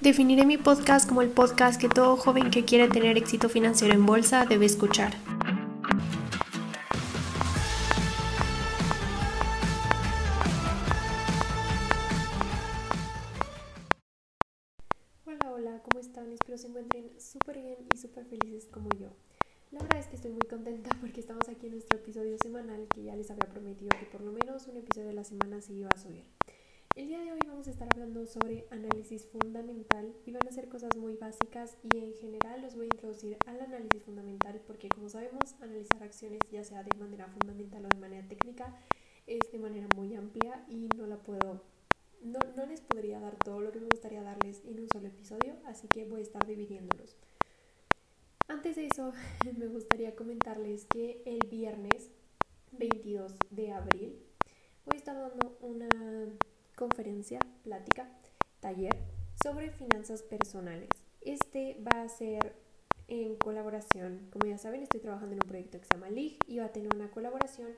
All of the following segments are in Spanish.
Definiré mi podcast como el podcast que todo joven que quiere tener éxito financiero en bolsa debe escuchar. Hola, hola, ¿cómo están? Espero se encuentren súper bien y súper felices como yo. La verdad es que estoy muy contenta porque estamos aquí en nuestro episodio semanal que ya les había prometido que por lo menos un episodio de la semana se iba a subir. El día de hoy vamos a estar hablando sobre análisis fundamental y van a ser cosas muy básicas y en general los voy a introducir al análisis fundamental porque como sabemos analizar acciones ya sea de manera fundamental o de manera técnica es de manera muy amplia y no la puedo no, no les podría dar todo lo que me gustaría darles en un solo episodio así que voy a estar dividiéndolos. Antes de eso me gustaría comentarles que el viernes 22 de abril voy a estar dando una conferencia, plática, taller sobre finanzas personales. Este va a ser en colaboración, como ya saben, estoy trabajando en un proyecto que se llama LIG y va a tener una colaboración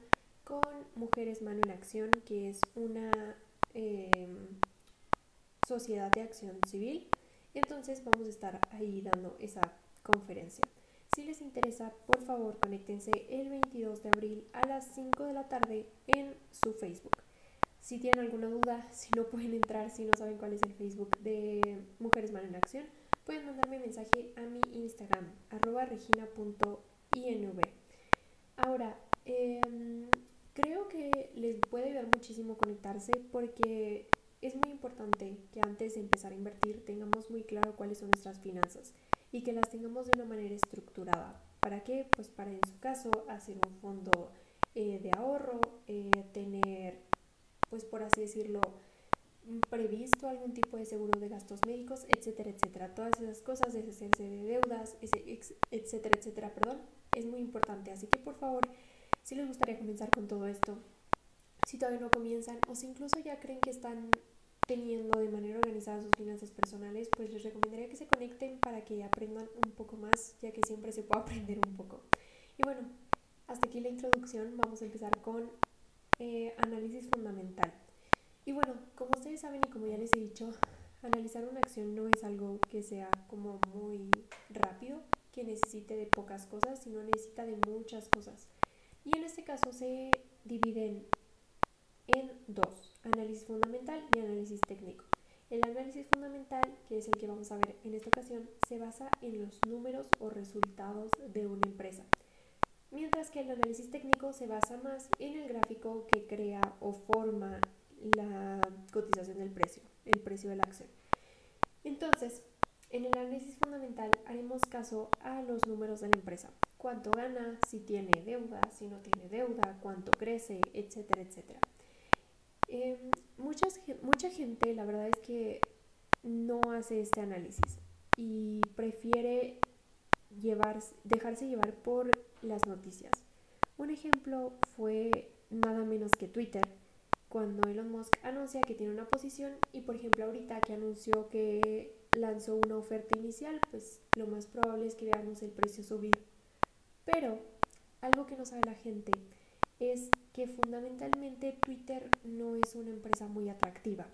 con Mujeres Mano en Acción, que es una em, sociedad de acción civil. Entonces vamos a estar ahí dando esa conferencia. Si les interesa, por favor, conéctense el 22 de abril a las 5 de la tarde en su Facebook. Si tienen alguna duda, si no pueden entrar, si no saben cuál es el Facebook de Mujeres Mal en Acción, pueden mandarme mensaje a mi Instagram, arroba regina.inv. Ahora, em, creo que les puede ayudar muchísimo conectarse porque es muy importante que antes de empezar a invertir tengamos muy claro cuáles son nuestras finanzas y que las tengamos de una manera estructurada. ¿Para qué? Pues para en su caso hacer un fondo eh, de ahorro, eh, tener pues por así decirlo, mm, previsto algún tipo de seguro de gastos médicos, etcétera, etcétera. Todas esas cosas, deshacerse de deudas, etcétera, etcétera, perdón, es muy importante. Así que por favor, si les gustaría comenzar con todo esto, si todavía no comienzan o si incluso ya creen que están teniendo de manera organizada sus finanzas personales, pues les recomendaría que se conecten para que aprendan un poco más, ya que siempre se puede aprender un poco. Y bueno, hasta aquí la introducción, vamos a empezar con eh, análisis fundamental. Y bueno, como ustedes saben y como ya les he dicho, analizar una acción no es algo que sea como muy rápido, que necesite de pocas cosas, sino necesita de muchas cosas. Y en este caso se dividen en dos, análisis fundamental y análisis técnico. El análisis fundamental, que es el que vamos a ver en esta ocasión, se basa en los números o resultados de una empresa mientras que el análisis técnico se basa más en el gráfico que crea o forma la cotización del precio, el precio de la acción. Entonces, en el análisis fundamental haremos caso a los números de la empresa. Cuánto gana, si tiene deuda, si no tiene deuda, cuánto crece, etcétera, etcétera. Em, muchas, mucha gente, la verdad es que no hace este análisis y prefiere dejarse llevar por las noticias. Un ejemplo fue nada menos que Twitter, cuando Elon Musk anuncia que tiene una posición y por ejemplo ahorita que anunció que lanzó una oferta inicial, pues lo más probable es que veamos el precio subir. Pero algo que no sabe la gente es que fundamentalmente Twitter no es una empresa muy atractiva.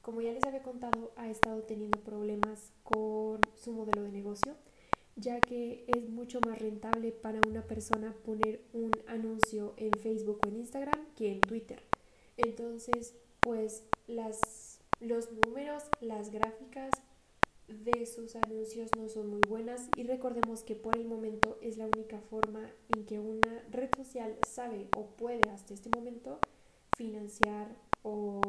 Como ya les había contado, ha estado teniendo problemas con su modelo de negocio ya que es mucho más rentable para una persona poner un anuncio en Facebook o en Instagram que en Twitter. Entonces, pues las, los números, las gráficas de sus anuncios no son muy buenas y recordemos que por el momento es la única forma en que una red social sabe o puede hasta este momento financiar o,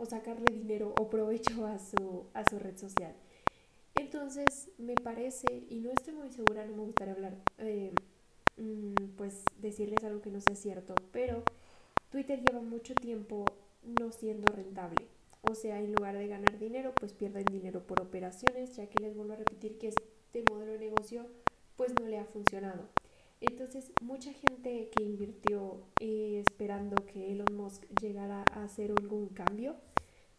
o sacarle dinero o provecho a su, a su red social. Entonces, me parece, y no estoy muy segura, no me gustaría hablar, eh, mm, pues decirles algo que no sea cierto, pero Twitter lleva mucho tiempo no siendo rentable. O sea, en lugar de ganar dinero, pues pierden dinero por operaciones, ya que les vuelvo a repetir que este modelo de negocio pues no le ha funcionado. Entonces, mucha gente que invirtió eh, esperando que Elon Musk llegara a hacer algún cambio,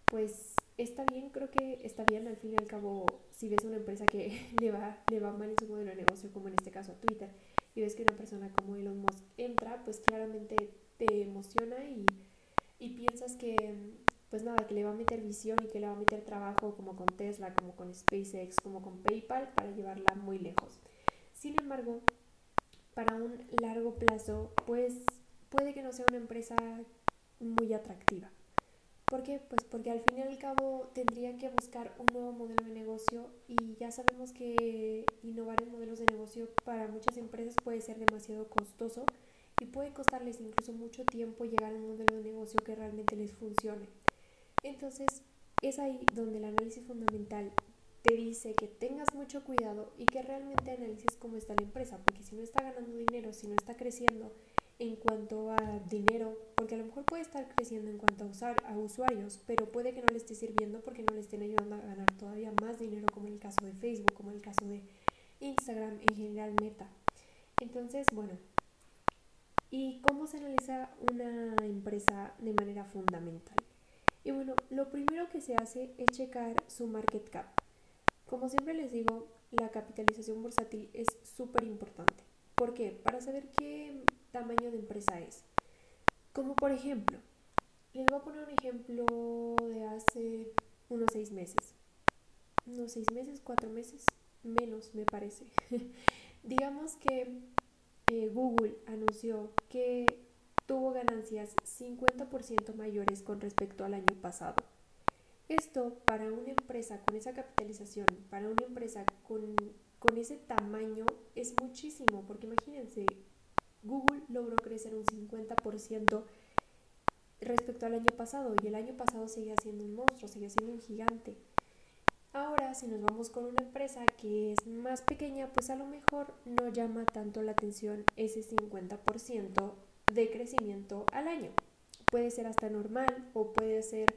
pues está bien, creo que está bien, al fin y al cabo, si ves una empresa que le va, le va mal en su modelo de negocio, como en este caso Twitter, y ves que una persona como Elon Musk entra, pues claramente te emociona y, y piensas que, pues nada, que le va a meter visión y que le va a meter trabajo como con Tesla, como con SpaceX, como con PayPal para llevarla muy lejos. Sin embargo, para un largo plazo, pues puede que no sea una empresa muy atractiva. ¿Por qué? Pues porque al fin y al cabo tendría que buscar un nuevo modelo de negocio y ya sabemos que innovar en modelos de negocio para muchas empresas puede ser demasiado costoso y puede costarles incluso mucho tiempo llegar a un modelo de negocio que realmente les funcione. Entonces, es ahí donde el análisis fundamental te dice que tengas mucho cuidado y que realmente analices cómo está la empresa, porque si no está ganando dinero, si no está creciendo en cuanto a dinero, porque a lo mejor puede estar creciendo en cuanto a, usar, a usuarios, pero puede que no le esté sirviendo porque no le estén ayudando a ganar todavía más dinero, como en el caso de Facebook, como en el caso de Instagram, en general Meta. Entonces, bueno, ¿y cómo se analiza una empresa de manera fundamental? Y bueno, lo primero que se hace es checar su market cap. Como siempre les digo, la capitalización bursátil es súper importante. ¿Por qué? Para saber qué tamaño de empresa es. Como por ejemplo, les voy a poner un ejemplo de hace unos seis meses. Unos seis meses, cuatro meses, menos me parece. Digamos que eh, Google anunció que tuvo ganancias 50% mayores con respecto al año pasado. Esto para una empresa con esa capitalización, para una empresa con, con ese tamaño, es muchísimo, porque imagínense, Google logró crecer un 50% respecto al año pasado y el año pasado seguía siendo un monstruo, seguía siendo un gigante. Ahora, si nos vamos con una empresa que es más pequeña, pues a lo mejor no llama tanto la atención ese 50% de crecimiento al año. Puede ser hasta normal o puede ser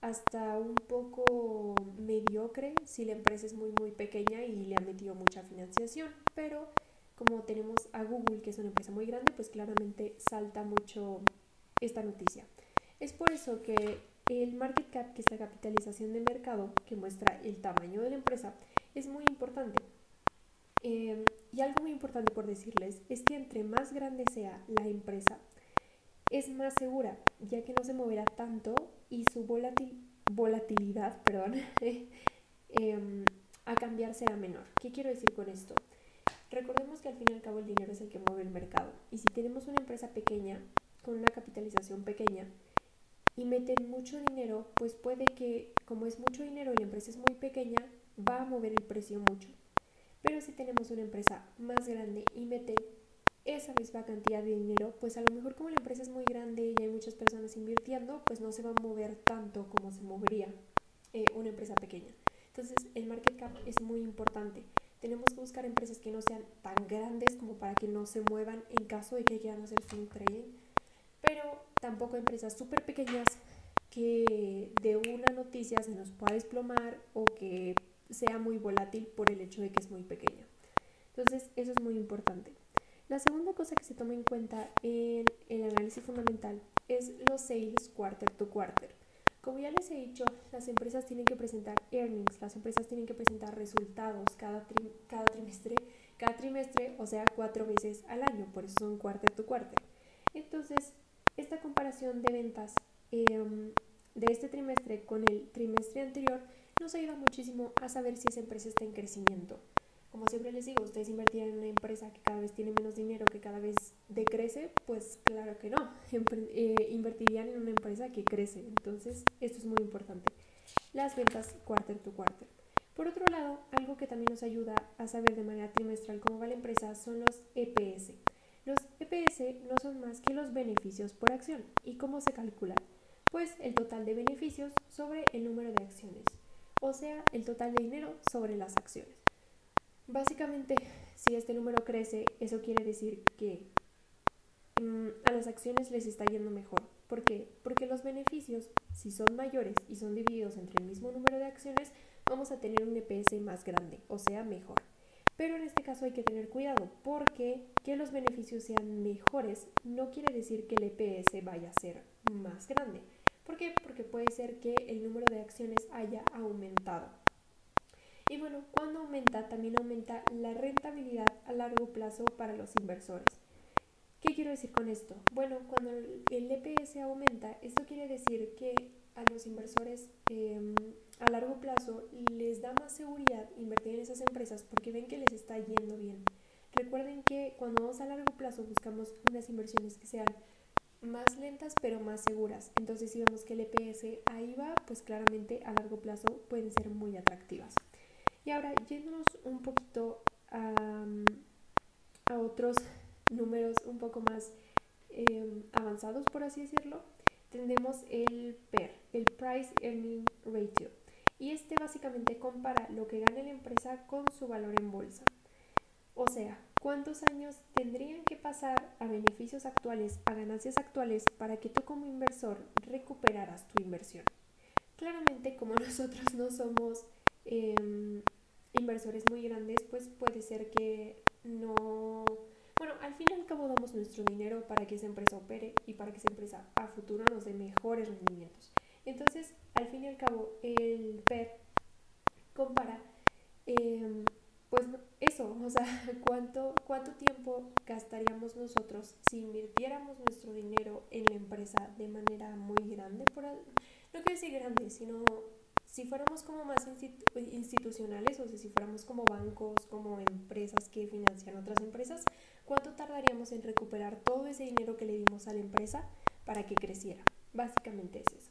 hasta un poco mediocre si la empresa es muy muy pequeña y le ha metido mucha financiación, pero como tenemos a Google, que es una empresa muy grande, pues claramente salta mucho esta noticia. Es por eso que el market cap, que es la capitalización de mercado, que muestra el tamaño de la empresa, es muy importante. Em, y algo muy importante por decirles es que entre más grande sea la empresa, es más segura, ya que no se moverá tanto y su volatilidad perdón, em, a cambiar será menor. ¿Qué quiero decir con esto? Recordemos que al fin y al cabo el dinero es el que mueve el mercado. Y si tenemos una empresa pequeña, con una capitalización pequeña, y meten mucho dinero, pues puede que, como es mucho dinero y la empresa es muy pequeña, va a mover el precio mucho. Pero si tenemos una empresa más grande y mete esa misma cantidad de dinero, pues a lo mejor como la empresa es muy grande y hay muchas personas invirtiendo, pues no se va a mover tanto como se movería eh, una empresa pequeña. Entonces el market cap es muy importante. Tenemos que buscar empresas que no sean tan grandes como para que no se muevan en caso de que quieran hacer swing trading, pero tampoco empresas súper pequeñas que de una noticia se nos pueda desplomar o que sea muy volátil por el hecho de que es muy pequeña. Entonces, eso es muy importante. La segunda cosa que se toma en cuenta en el análisis fundamental es los sales quarter to quarter. Como ya les he dicho, las empresas tienen que presentar earnings, las empresas tienen que presentar resultados cada, cada trimestre, cada trimestre, o sea, cuatro veces al año, por eso son quarter to quarter. Entonces, esta comparación de ventas em, de este trimestre con el trimestre anterior nos ayuda muchísimo a saber si esa empresa está en crecimiento. Como siempre les digo, ustedes invertirán en una empresa que cada vez tiene menos dinero, que cada vez decrece, pues claro que no. Eh, invertirían en una empresa que crece. Entonces, esto es muy importante. Las ventas quarter to quarter. Por otro lado, algo que también nos ayuda a saber de manera trimestral cómo va la empresa son los EPS. Los EPS no son más que los beneficios por acción. ¿Y cómo se calculan? Pues el total de beneficios sobre el número de acciones o sea, el total de dinero sobre las acciones. Básicamente, si este número crece, eso quiere decir que mm, a las acciones les está yendo mejor. ¿Por qué? Porque los beneficios, si son mayores y son divididos entre el mismo número de acciones, vamos a tener un EPS más grande, o sea, mejor. Pero en este caso hay que tener cuidado porque que los beneficios sean mejores no quiere decir que el EPS vaya a ser más grande. ¿Por qué? Porque puede ser que el número de acciones haya aumentado. Y bueno, cuando aumenta, también aumenta la rentabilidad a largo plazo para los inversores. ¿Qué quiero decir con esto? Bueno, cuando el EPS aumenta, esto quiere decir que a los inversores em, a largo plazo les da más seguridad invertir en esas empresas porque ven que les está yendo bien. Recuerden que cuando vamos a largo plazo buscamos unas inversiones que sean más lentas pero más seguras. Entonces si vemos que el EPS ahí va, pues claramente a largo plazo pueden ser muy atractivas. Y ahora yéndonos un poquito a, a otros números un poco más em, avanzados, por así decirlo, tenemos el PER, el Price Earning Ratio. Y este básicamente compara lo que gana la empresa con su valor en bolsa. O sea, cuántos años tendrían que pasar a beneficios actuales, a ganancias actuales, para que tú como inversor recuperaras tu inversión. Claramente, como nosotros no somos em, inversores muy grandes, pues puede ser que no... Bueno, al fin y al cabo damos nuestro dinero para que esa empresa opere y para que esa empresa a futuro nos dé mejores rendimientos. Entonces, al fin y al cabo, el PER compara eh, pues eso, o sea, ¿cuánto, cuánto tiempo gastaríamos nosotros si invirtiéramos nuestro dinero en la empresa de manera muy grande, por no quiero decir grande, sino si fuéramos como más institucionales, o sea, si fuéramos como bancos, como empresas que financian otras empresas, ¿cuánto tardaríamos en recuperar todo ese dinero que le dimos a la empresa para que creciera? Básicamente es eso.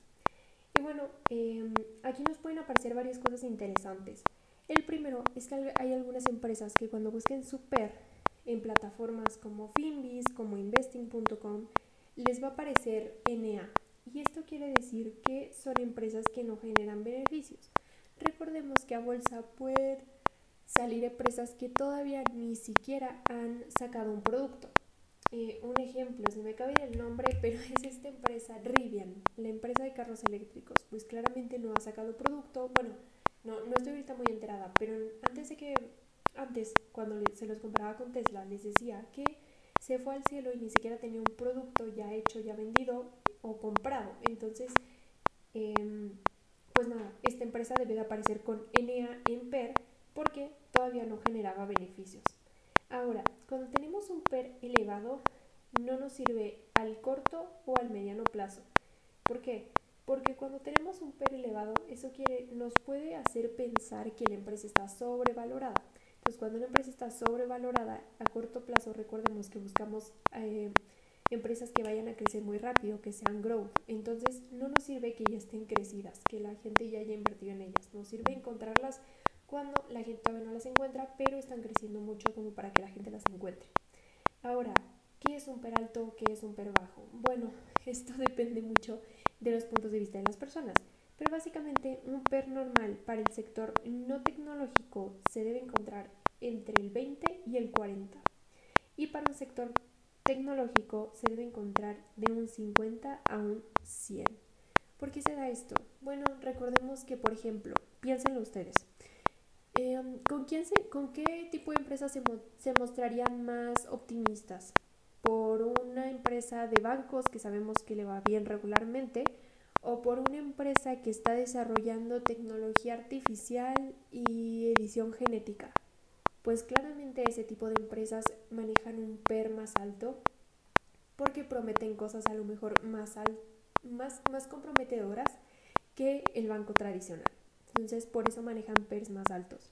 Y bueno, eh, aquí nos pueden aparecer varias cosas interesantes. El primero es que hay algunas empresas que cuando busquen su PER en plataformas como Finbis, como investing.com, les va a aparecer NA. Y esto quiere decir que son empresas que no generan beneficios. Recordemos que a bolsa pueden salir empresas que todavía ni siquiera han sacado un producto. Eh, un ejemplo, se me cabe el nombre, pero es esta empresa Rivian, la empresa de carros eléctricos. Pues claramente no ha sacado producto. Bueno, no, no estoy ahorita muy enterada, pero antes de que, antes, cuando se los comparaba con Tesla, les decía que se fue al cielo y ni siquiera tenía un producto ya hecho, ya vendido o comprado. Entonces, em, pues nada, esta empresa debe de aparecer con NA en PER porque todavía no generaba beneficios. Ahora, cuando tenemos un PER elevado, no nos sirve al corto o al mediano plazo. ¿Por qué? Porque cuando tenemos un PER elevado, eso quiere, nos puede hacer pensar que la empresa está sobrevalorada. Entonces, cuando una empresa está sobrevalorada a corto plazo, recordemos que buscamos eh, empresas que vayan a crecer muy rápido, que sean growth. Entonces, no nos sirve que ya estén crecidas, que la gente ya haya invertido en ellas. Nos sirve encontrarlas cuando la gente todavía no las encuentra, pero están creciendo mucho como para que la gente las encuentre. Ahora, ¿qué es un PER alto? ¿Qué es un PER bajo? Bueno, esto depende mucho de los puntos de vista de las personas. Pero básicamente un PER normal para el sector no tecnológico se debe encontrar entre el 20 y el 40. Y para un sector tecnológico se debe encontrar de un 50 a un 100. ¿Por qué se da esto? Bueno, recordemos que, por ejemplo, piénsenlo ustedes. Em, ¿con, quién se, ¿Con qué tipo de empresas se, se mostrarían más optimistas? por una empresa de bancos que sabemos que le va bien regularmente o por una empresa que está desarrollando tecnología artificial y edición genética. Pues claramente ese tipo de empresas manejan un PER más alto porque prometen cosas a lo mejor más, más, más comprometedoras que el banco tradicional. Entonces por eso manejan PERs más altos.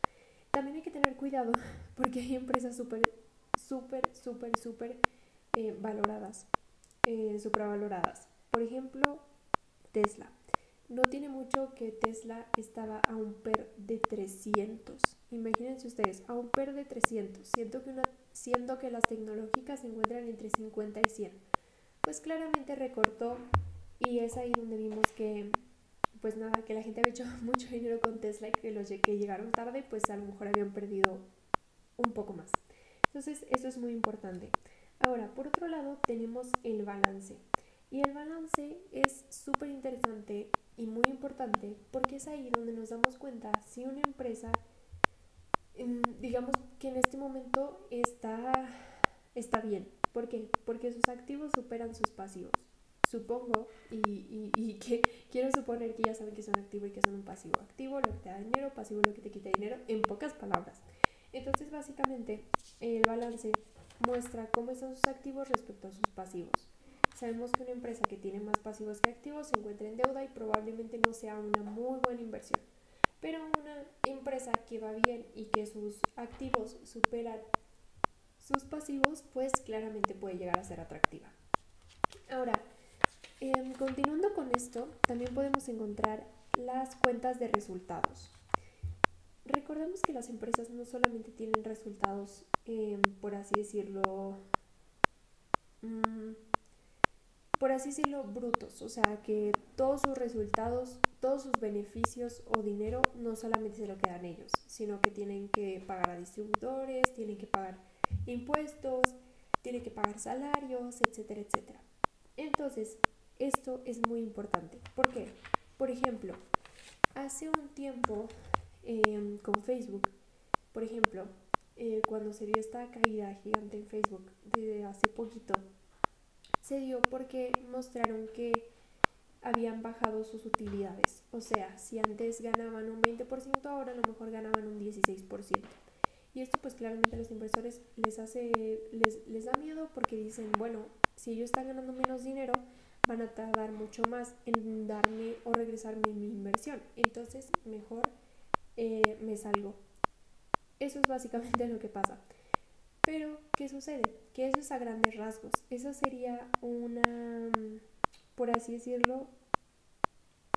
También hay que tener cuidado porque hay empresas súper, súper, súper, súper eh, valoradas, eh. Por ejemplo, Tesla. No tiene mucho que Tesla estaba a un PER de 300. Imagínense ustedes, a un de 300, siendo que, una, siendo que las tecnológicas se encuentran entre 50 y 100. Pues claramente recortó y es ahí donde vimos que, pues nada, que la gente había hecho mucho dinero con Tesla y que los que llegaron tarde, pues a lo mejor habían perdido un poco más. Entonces, eso es muy importante. Ahora, por otro lado, tenemos el balance. Y el balance es súper interesante y muy importante porque es ahí donde nos damos cuenta si una empresa, em, digamos que en este momento está, está bien. ¿Por qué? Porque sus activos superan sus pasivos. Supongo, y, y, que quiero suponer que ya saben que son activo y que son un pasivo. Activo lo que te da dinero, pasivo lo que te quita dinero, en pocas palabras. Entonces, básicamente, el balance muestra cómo están sus activos respecto a sus pasivos. sabemos que una empresa que tiene más pasivos que activos se encuentra en deuda y probablemente no sea una muy buena inversión. Pero una empresa que va bien y que sus activos superan sus pasivos, pues claramente puede llegar a ser atractiva. Ahora, em, continuando con esto, también podemos encontrar las cuentas de resultados. Recordemos que las empresas no solamente tienen resultados, em, por así decirlo, mm, por así decirlo, brutos, o sea, que todos sus resultados, todos sus beneficios o dinero no solamente se lo quedan ellos, sino que tienen que pagar a distribuidores, tienen que pagar impuestos, tienen que pagar salarios, etcétera, etcétera. Entonces, esto es muy importante. ¿Por qué? Por ejemplo, hace un tiempo em, con Facebook, por ejemplo, eh, cuando se dio esta caída gigante en Facebook de hace poquito, se dio porque mostraron que habían bajado sus utilidades. O sea, si antes ganaban un 20%, ahora a lo mejor ganaban un 16%. Y esto pues claramente a los inversores les hace, les, les da miedo porque dicen, bueno, si ellos están ganando menos dinero, van a tardar mucho más en darme o regresarme mi inversión. Entonces, mejor eh, me salgo. Eso es básicamente lo que pasa. Pero, ¿qué sucede? Que eso es a grandes rasgos. Eso sería una, por así decirlo,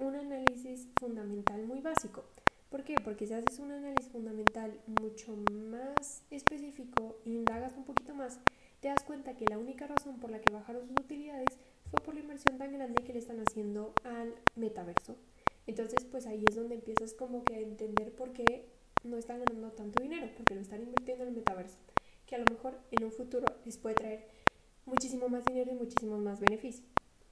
un análisis fundamental muy básico. ¿Por qué? Porque si haces un análisis fundamental mucho más específico indagas un poquito más, te das cuenta que la única razón por la que bajaron sus utilidades fue por la inversión tan grande que le están haciendo al metaverso. Entonces, pues ahí es donde empiezas como que a entender por qué no están ganando tanto dinero, porque lo están invirtiendo en el metaverso, que a lo mejor en un futuro les puede traer muchísimo más dinero y muchísimo más beneficio.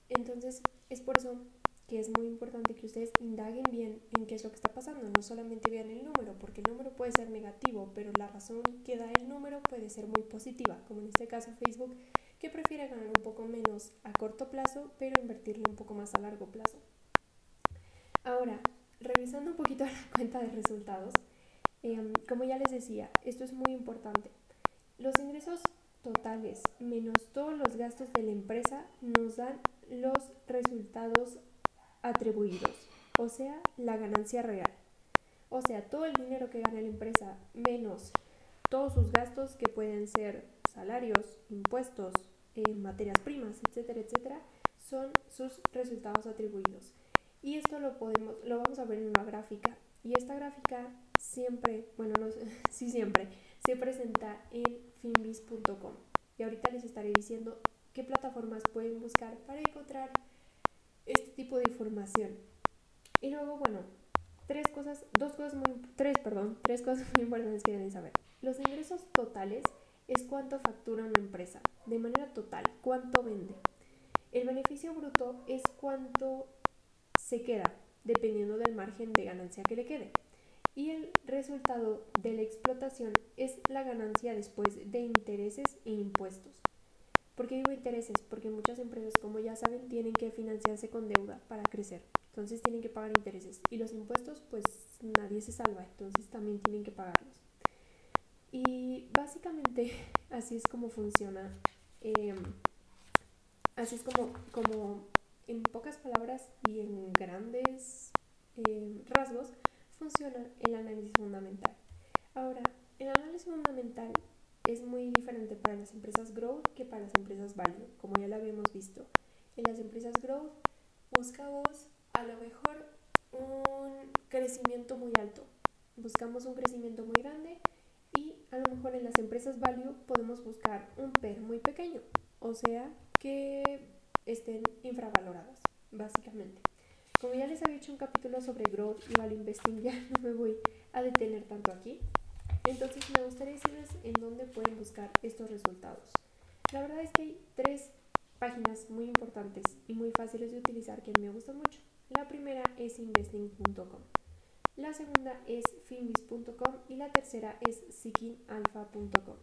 Entonces, es por eso que es muy importante que ustedes indaguen bien en qué es lo que está pasando, no solamente vean el número, porque el número puede ser negativo, pero la razón que da el número puede ser muy positiva, como en este caso Facebook, que prefiere ganar un poco menos a corto plazo, pero invertirle un poco más a largo plazo. Ahora, revisando un poquito la cuenta de resultados, em, como ya les decía, esto es muy importante. Los ingresos totales menos todos los gastos de la empresa nos dan los resultados atribuidos, o sea, la ganancia real. O sea, todo el dinero que gana la empresa menos todos sus gastos que pueden ser salarios, impuestos, eh, materias primas, etcétera, etcétera, son sus resultados atribuidos. Y esto lo podemos, lo vamos a ver en una gráfica. Y esta gráfica siempre, bueno, no sí siempre, se presenta en finbis.com. Y ahorita les estaré diciendo qué plataformas pueden buscar para encontrar este tipo de información. Y luego, bueno, tres cosas, dos cosas muy, tres, perdón, tres cosas muy importantes que deben saber. Los ingresos totales es cuánto factura una empresa, de manera total, cuánto vende. El beneficio bruto es cuánto se queda, dependiendo del margen de ganancia que le quede. Y el resultado de la explotación es la ganancia después de intereses e impuestos. ¿Por qué digo intereses? Porque muchas empresas, como ya saben, tienen que financiarse con deuda para crecer. Entonces tienen que pagar intereses. Y los impuestos, pues nadie se salva, entonces también tienen que pagarlos. Y básicamente así es como funciona. Em, así es como, como en pocas palabras y en grandes em, rasgos funciona el análisis fundamental. Ahora, el análisis fundamental es muy diferente para las empresas growth que para las empresas value, como ya lo habíamos visto. En las empresas growth buscamos a lo mejor un crecimiento muy alto. Buscamos un crecimiento muy grande y a lo mejor en las empresas value podemos buscar un PER muy pequeño, o sea, que estén infravaloradas, básicamente. Como ya les había hecho un capítulo sobre growth y value investing, ya no me voy a detener tanto aquí. Entonces me gustaría decirles en dónde pueden buscar estos resultados. La verdad es que hay tres páginas muy importantes y muy fáciles de utilizar que me gustan mucho. La primera es investing.com. La segunda es finbis.com y la tercera es seekingalpha.com.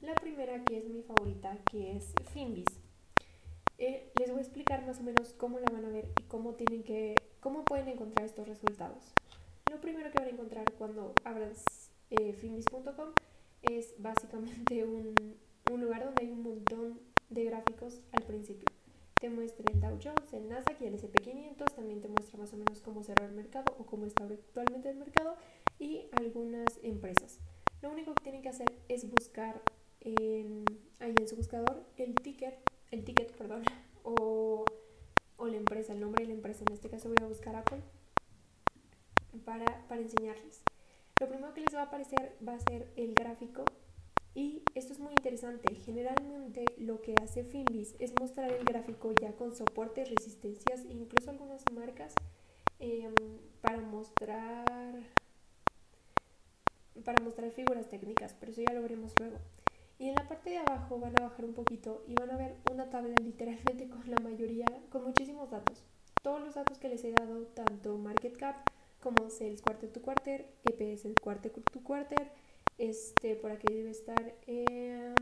La primera que es mi favorita, que es Finbis. Eh, les voy a explicar más o menos cómo la van a ver y cómo tienen que, cómo pueden encontrar estos resultados. Lo primero que van a encontrar cuando abran eh, es básicamente un, un lugar donde hay un montón de gráficos al principio. te muestra el Dow Jones, el Nasdaq y el SP500, también te muestra más o menos cómo cerró el mercado o cómo está actualmente el mercado y algunas empresas. Lo único que tienen que hacer es buscar en, ahí en su buscador el ticket, el ticket, perdón, o, o la empresa, el nombre de la empresa. En este caso voy a buscar Apple para, para enseñarles. Lo primero que les va a aparecer va a ser el gráfico y esto es muy interesante. Generalmente lo que hace Finbis es mostrar el gráfico ya con soportes, resistencias e incluso algunas marcas em, para mostrar para mostrar figuras técnicas, pero eso ya lo veremos luego. Y en la parte de abajo van a bajar un poquito y van a ver una tabla literalmente con la mayoría, con muchísimos datos. Todos los datos que les he dado, tanto market cap como sales quarter to quarter, EPS quarter to quarter, este, por aquí debe estar. Eh,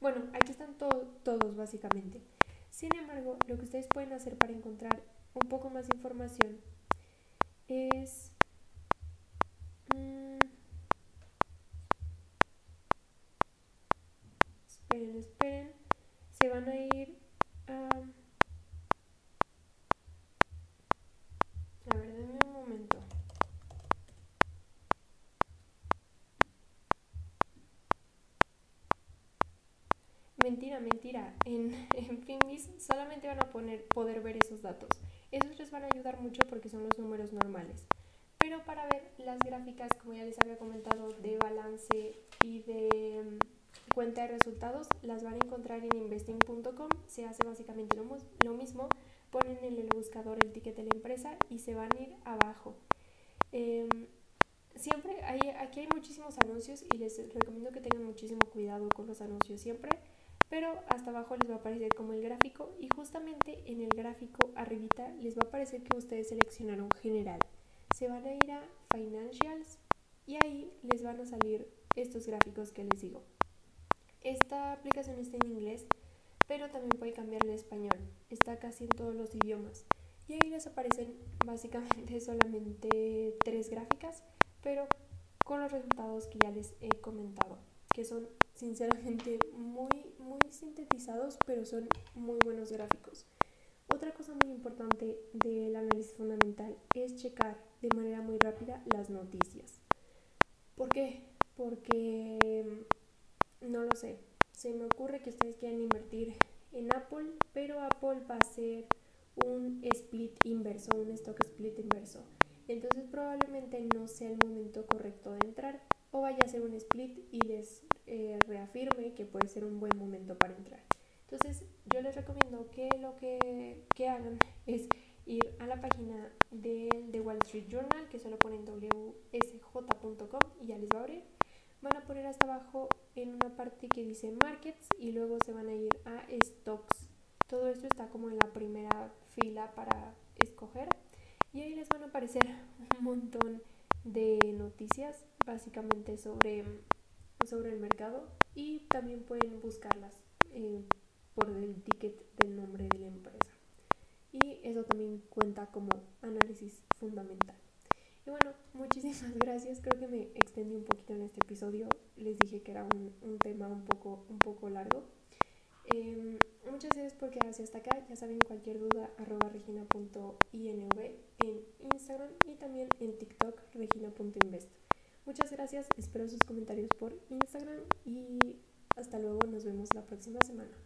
bueno, aquí están todos básicamente. Sin embargo, lo que ustedes pueden hacer para encontrar un poco más de información es... Mm, esperen, esperen. Se van a ir a... Ver, denme un momento. Mentira, mentira. En, en Finbis solamente van a poner, poder ver esos datos. Esos les van a ayudar mucho porque son los números normales. Pero para ver las gráficas, como ya les había comentado, de balance y de mm, cuenta de resultados, las van a encontrar en investing.com. Se hace básicamente lo, lo, mismo. Ponen en el buscador el ticket de la empresa y se van a ir abajo. Eh, siempre hay, aquí hay muchísimos anuncios y les recomiendo que tengan muchísimo cuidado con los anuncios siempre pero hasta abajo les va a aparecer como el gráfico y justamente en el gráfico arribita les va a aparecer que ustedes seleccionaron general. Se van a ir a financials y ahí les van a salir estos gráficos que les digo. Esta aplicación está en inglés, pero también puede cambiar en español. Está casi en todos los idiomas. Y ahí les aparecen básicamente solamente tres gráficas, pero con los resultados que ya les he comentado, que son sinceramente muy, muy sintetizados, pero son muy buenos gráficos. Otra cosa muy importante del análisis fundamental es checar de manera muy rápida las noticias. ¿Por qué? Porque no lo sé. Se me ocurre que ustedes quieren invertir en Apple, pero Apple va a ser un split inverso, un stock split inverso. Entonces probablemente no sea el momento correcto de entrar o vaya a ser un split y les eh, reafirme que puede ser un buen momento para entrar. Entonces yo les recomiendo que lo que, que hagan es ir a la página del de Wall Street Journal, que solo ponen wsj.com y ya les va a abrir. Van a poner hasta abajo en una parte que dice Markets y luego se van a ir a Stocks. Todo esto está como en la primera fila para escoger y ahí les van a aparecer un montón de noticias básicamente sobre, sobre el mercado y también pueden buscarlas eh, por el ticket del nombre de la empresa. Y eso también cuenta como análisis fundamental. Y bueno, muchísimas gracias. Creo que me extendí un poquito en este episodio. Les dije que era un, un tema un poco, un poco largo. Em, muchas gracias por quedarse hasta acá. Ya saben, cualquier duda, arroba regina.inv en Instagram y también en TikTok, regina.invest. Muchas gracias, espero sus comentarios por Instagram y hasta luego, nos vemos la próxima semana.